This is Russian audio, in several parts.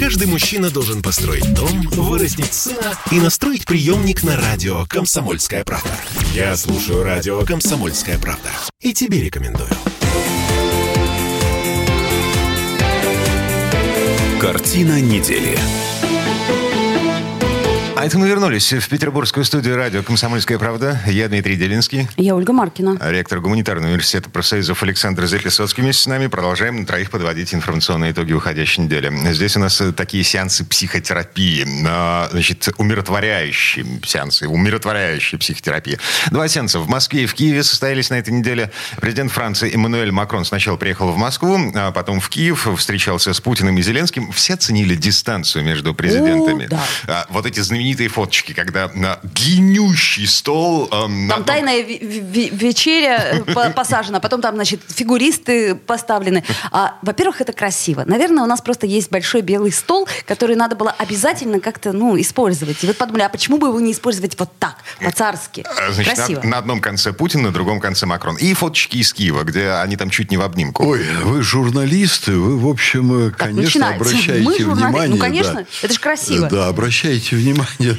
Каждый мужчина должен построить дом, вырастить сына и настроить приемник на радио «Комсомольская правда». Я слушаю радио «Комсомольская правда» и тебе рекомендую. Картина недели. А это мы вернулись в петербургскую студию радио «Комсомольская правда». Я Дмитрий Делинский. Я Ольга Маркина. Ректор гуманитарного университета профсоюзов Александр Записоцкий вместе с нами. Продолжаем на троих подводить информационные итоги уходящей недели. Здесь у нас э, такие сеансы психотерапии. А, значит, умиротворяющие сеансы. Умиротворяющие психотерапии. Два сеанса в Москве и в Киеве состоялись на этой неделе. Президент Франции Эммануэль Макрон сначала приехал в Москву, а потом в Киев, встречался с Путиным и Зеленским. Все ценили дистанцию между президентами. О, да. А, вот эти знаменитые фоточки, когда на длиннющий стол... эм, на- Там тайная ви- ви- вечеря э, по- посажена, потом там, значит, фигуристы поставлены. А, во-первых, это красиво. Наверное, у нас просто есть большой белый стол, который надо было обязательно как-то, ну, использовать. И вот подумали, а почему бы его не использовать вот так, по-царски? А, Значит, Красиво. на, на одном конце Путин, на другом конце Макрон. И фоточки из Киева, где они там чуть не в обнимку. Ой, вы журналисты, вы, в общем, э, Так конечно, начинается. обращаете Мы журналисты. внимание... Ну, конечно, да. это ж красиво. Да, обращаете внимание Ja.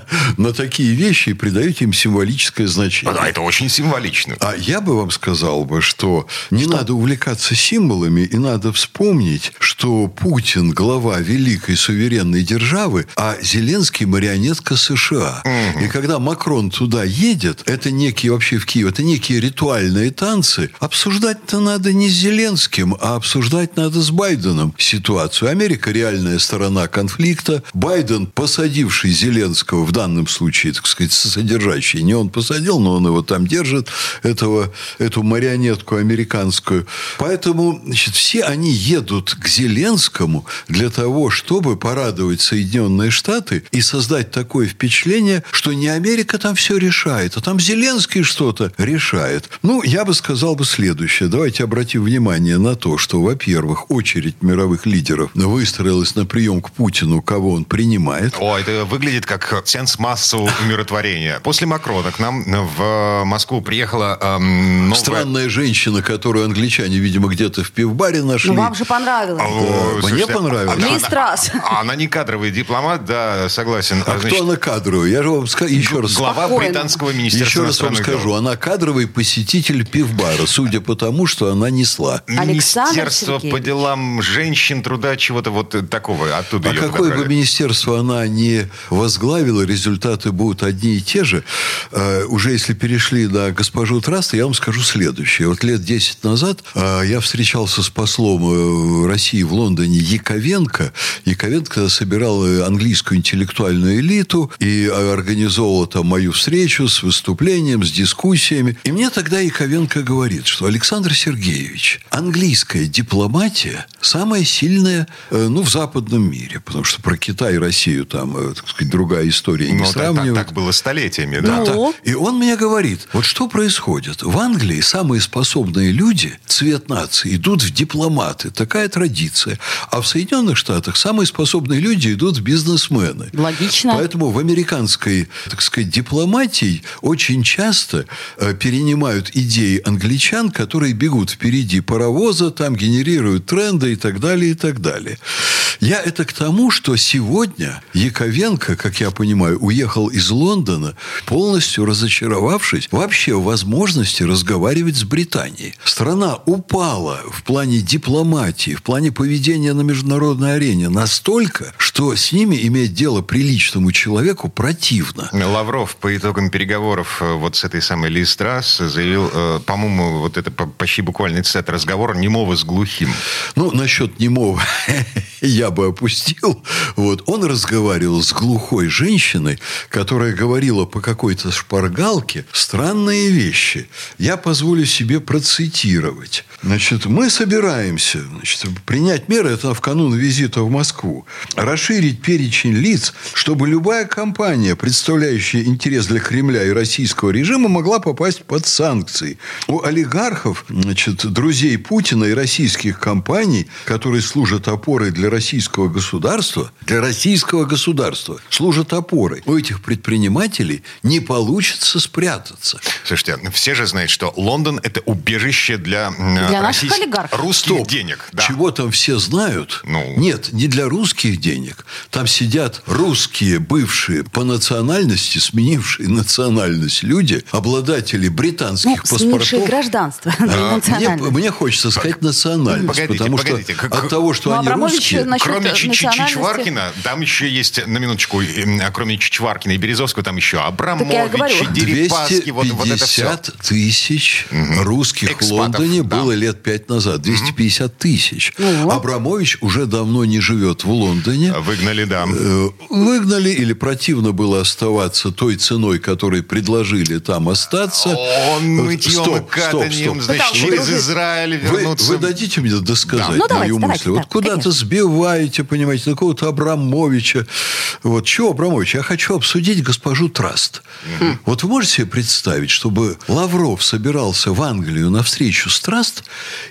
на такие вещи и придаете им символическое значение. Да, это очень символично. А я бы вам сказал бы, что не надо увлекаться символами, и надо вспомнить, что Путин глава великой суверенной державы, а Зеленский марионетка США. И когда Макрон туда едет, это некие вообще в Киев, это некие ритуальные танцы. Обсуждать-то надо не с Зеленским, а обсуждать надо с Байденом ситуацию. Америка реальная сторона конфликта. Байден, посадивший Зеленского, в данном случае, так сказать, содержащий. Не он посадил, но он его там держит, этого, эту марионетку американскую. Поэтому, значит, все они едут к Зеленскому для того, чтобы порадовать Соединенные Штаты и создать такое впечатление, что не Америка там все решает, а там Зеленский что-то решает. Ну, я бы сказал бы следующее. Давайте обратим внимание на то, что, во-первых, очередь мировых лидеров выстроилась на прием к Путину, кого он принимает. О, это выглядит как сеанс массового умиротворения. После Макрона к нам в Москву приехала эм, новая... Странная женщина, которую англичане, видимо, где-то в пивбаре нашли. Ну, вам же понравилось. О, Мне слушайте, понравилось. она- Мисс Трасс. а Она не кадровый дипломат, да, согласен. А Значит, кто она кадровая? Я же вам скажу еще раз. Глава Спокойно. британского министерства Еще раз вам скажу, дел. она кадровый посетитель пивбара, судя по тому, что она несла. Александр Министерство Сергеевич. по делам женщин, труда, чего-то вот такого. Оттуда А какое бы министерство она не возглавила, результаты будут одни и те же. Э, уже если перешли на госпожу Траста, я вам скажу следующее. Вот лет 10 назад э, я встречался с послом э, России в Лондоне Яковенко. Яковенко собирал э, английскую интеллектуальную элиту и организовал там мою встречу с выступлением, с дискуссиями. И мне тогда Яковенко говорит, что Александр Сергеевич, английская дипломатия самая сильная э, ну, в западном мире, потому что про Китай и Россию там, так сказать, другая история не Ну, так- так, сравнивать. так было столетиями, да. Ну, Да. И он мне говорит, вот что происходит? В Англии самые способные люди, цвет нации, идут в дипломаты. Такая традиция. А в Соединенных Штатах самые способные люди идут в бизнесмены. Логично. Поэтому в американской, так сказать, дипломатии очень часто э, перенимают идеи англичан, которые бегут впереди паровоза, там генерируют тренды и так далее, и так далее. Я это к тому, что сегодня Яковенко, как я понимаю, уехал из Лондона, полностью разочаровавшись вообще в возможности разговаривать с Британией. Страна упала в плане дипломатии, в плане поведения на международной арене настолько, что с ними иметь дело приличному человеку противно. Лавров по итогам переговоров э, вот с этой самой Ли Страсс заявил, э, по-моему, вот это по- почти буквальный цитат разговора немого с глухим. Ну, насчет немого я бы опустил. Вот. Он разговаривал с глухой женщиной, которая говорила по какой-то шпаргалке странные вещи. Я позволю себе процитировать. Значит, мы собираемся значит, принять меры, это в канун визита в Москву, расширить расширить перечень лиц, чтобы любая компания, представляющая интерес для Кремля и российского режима, могла попасть под санкции. У олигархов, значит, друзей Путина и российских компаний, которые служат опорой для российского государства, для российского государства служат опорой. У этих предпринимателей не получится спрятаться. Слушайте, все же знают, что Лондон – это убежище для, Для наших российских- олигархов. русских Стоп. денег. Да. Чего там все знают? Ну. Нет, не для русских денег. Там сидят русские, бывшие по национальности, сменившие национальность люди, обладатели Ну, британских сменившие паспортов. гражданство. А, Мне, национальность. мне хочется сказать национальность, Погодите, потому погодите, что как- от того, что Ну, они Абрамович русские, Кроме. Чичваркина, там еще есть, на минуточку, а кроме Чичваркина и Березовского, там еще Абрамович. Дерипаски, вот, вот это все. 250 тысяч русских в Экспатов, Лондоне да. было лет пять назад. 250 тысяч. Ну. Абрамович уже давно не живет в Лондоне. Выгнали, да. Э, Выгнали или противно было оставаться той ценой, которой предложили там остаться. Он мытьем и стоп, стоп, катанием, стоп. значит, Пытался через дружить. Израиль Вы, вернуться. вы дадите мне досказать Да. Ну, давайте, мою давайте, мысль? Вот да, куда-то сбиваете, понимаете, какого-то Абрамовича. Вот чего Абрамович? Я хочу обсудить госпожу Траст. Вот вы можете себе представить, чтобы Лавров собирался в Англию на встречу с Траст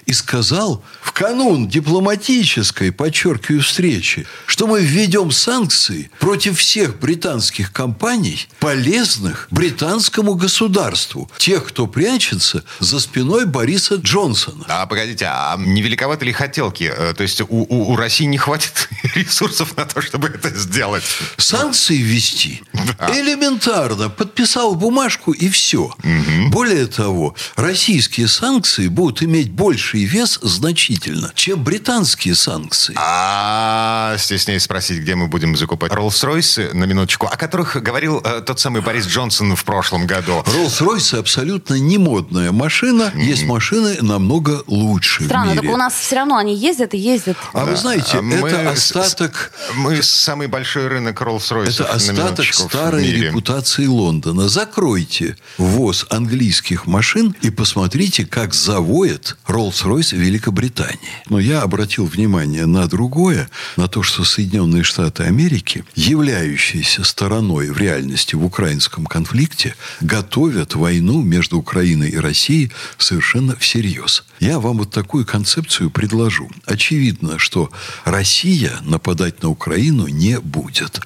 и сказал в канун дипломатической, подчеркиваю, встречи, что мы введем санкции против всех британских компаний, полезных британскому государству. Тех, кто прячется за спиной Бориса Джонсона. А погодите, а не великоваты ли хотелки? Э, То есть у, у- у России не хватит ресурсов на то, чтобы это сделать? Санкции ввести. Элементарно. Подписал бумажку и все. Более того, российские санкции будут иметь больший вес значительно, чем британские санкции. А стесняюсь спросить, где мы будем закупать Роллс-Ройсы, на минуточку, о которых говорил э, тот самый Борис Джонсон в прошлом году. Роллс-Ройс абсолютно не модная машина. Есть машины намного лучше Странно, в так у нас все равно они ездят и ездят. А вы знаете, А мы это с- остаток Мы самый большой рынок Роллс-Ройсов. Это на остаток старой мире. репутации Лондона. Закройте ввоз английских машин и посмотрите, как завоет Роллс-Ройс в Великобритании. Но я обратил внимание на другое, на то, что Соединенные Штаты Америки, являющиеся стороной в реальности в украинском конфликте, готовят войну между Украиной и Россией совершенно всерьез. Я вам вот такую концепцию предложу. Очевидно, что Россия нападать на Украину не будет.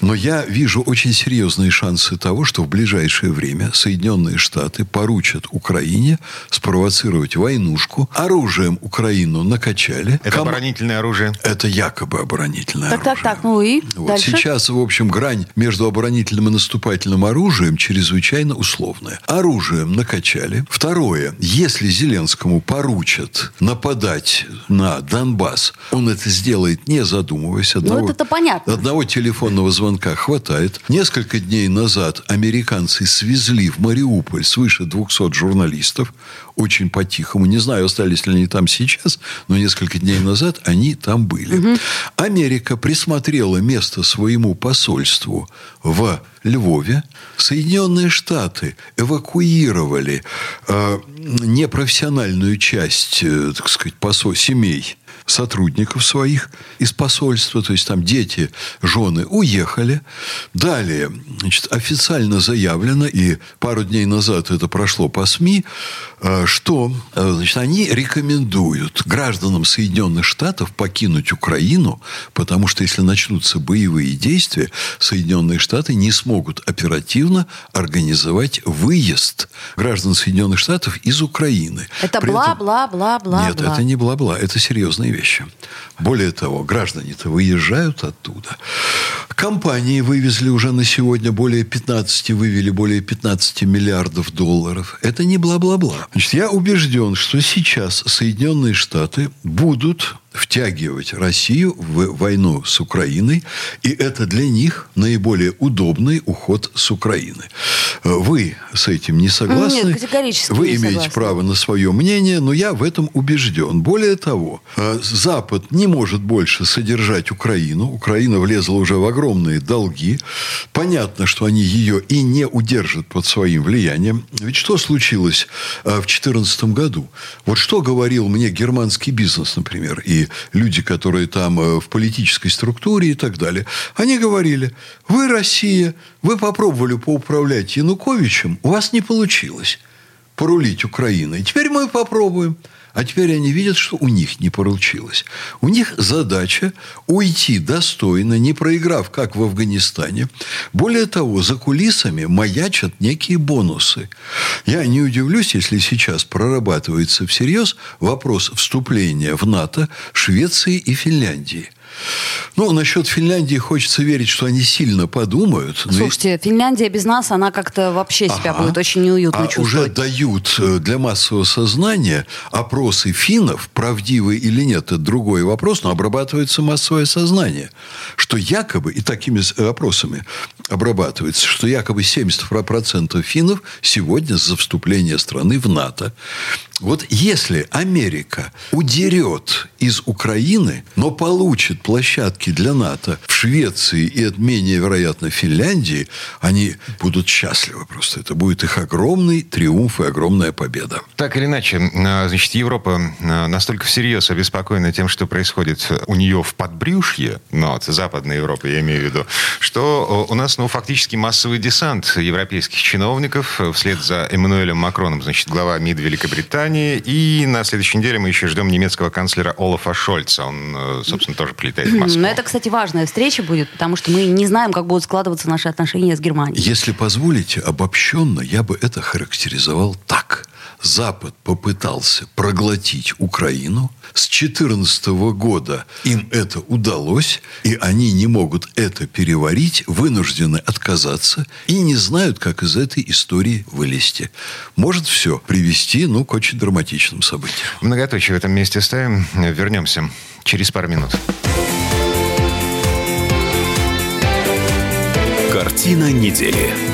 Но я вижу очень серьезные шансы того, что в ближайшее время Соединенные Штаты поручат Украине спровоцировать войнушку. Оружием Украину накачали. Это Ком- оборонительное оружие. это якобы оборонительное Так, так, оружие. так, ну и Вот дальше? сейчас, в общем, грань между оборонительным и наступательным оружием чрезвычайно условная. Оружием накачали. Второе. Если Зеленскому поручат нападать на Донбасс, он это сделает, не задумываясь. Одного, Ну, это-то понятно. Одного телефонного звонка хватает. Несколько дней назад американцы свезли в Мариуполь свыше 200 журналистов. Очень по-тихому. Не знаю, остались ли они там сейчас, но несколько дней назад они там были. Америка присмотрела место своему посольству в Львове. Соединенные Штаты эвакуировали э, непрофессиональную часть, э, так сказать, посол, семей сотрудников своих из посольства, то есть там дети, жены уехали. Далее, значит, официально заявлено, и пару дней назад это прошло по СМИ, э, что э, значит, они рекомендуют гражданам Соединенных Штатов покинуть Украину, потому что если начнутся боевые действия, Соединенные Штаты не смогут оперативно организовать выезд граждан Соединенных Штатов из Украины. Это этом- бла-бла-бла-бла. нет, это не бла-бла, это серьезные вещи. Более того, граждане-то выезжают оттуда. Компании вывезли уже на сегодня более 15, вывели более 15 миллиардов долларов. Это не бла-бла-бла. Значит, я убежден, что сейчас Соединенные Штаты будут втягивать Россию в войну с Украиной, и это для них наиболее удобный уход с Украины. Вы с этим не согласны? Нет, категорически Вы не имеете согласна. право на свое мнение, но я в этом убежден. Более того, э, Запад не может больше содержать Украину. Украина влезла уже в огромные долги. Понятно, что они ее и не удержат под своим влиянием. Ведь что случилось э, в 2014 году? Вот что говорил мне германский бизнес, например, и люди, которые там э, в политической структуре и так далее, они говорили, вы Россия, вы попробовали поуправлять Януковичем, у вас не получилось порулить Украиной. Теперь мы попробуем. А теперь они видят, что у них не получилось. У них задача уйти достойно, не проиграв, как в Афганистане. Более того, за кулисами маячат некие бонусы. Я не удивлюсь, если сейчас прорабатывается всерьез вопрос вступления в НАТО Швеции и Финляндии. Ну, насчет Финляндии хочется верить, что они сильно подумают. Слушайте, и... Финляндия без нас, она как-то вообще себя ага. будет очень неуютно а чувствовать. уже дают э, для массового сознания опросы финнов, правдивые или нет, это другой вопрос, но обрабатывается массовое сознание. Что якобы, и такими опросами обрабатывается, что якобы 70% финнов сегодня за вступление страны в НАТО. Вот если Америка удерет из Украины, но получит площадки для НАТО в Швеции и, менее вероятно, Финляндии, они будут счастливы просто. Это будет их огромный триумф и огромная победа. Так или иначе, а, значит, Европа а, настолько всерьез обеспокоена тем, что происходит у нее в подбрюшье, ну, вот, Западной Европы, я имею в виду, что у нас, ну, фактически массовый десант европейских чиновников вслед за Эммануэлем Макроном, значит, глава МИД Великобритании, Британии. И на следующей неделе мы еще ждем немецкого канцлера Олафа Шольца. Он, э, собственно, тоже прилетает в Москву. Но это, кстати, важная встреча будет, потому что мы не знаем, как будут складываться наши отношения с Германией. Если позволите, обобщенно я бы это характеризовал так. Запад попытался проглотить Украину. С 2014 года им это удалось, и они не могут это переварить, вынуждены отказаться и не знают, как из этой истории вылезти. Может все привести ну, к очень драматичным событиям. Многоточие в этом месте ставим. Вернемся через пару минут. Картина недели.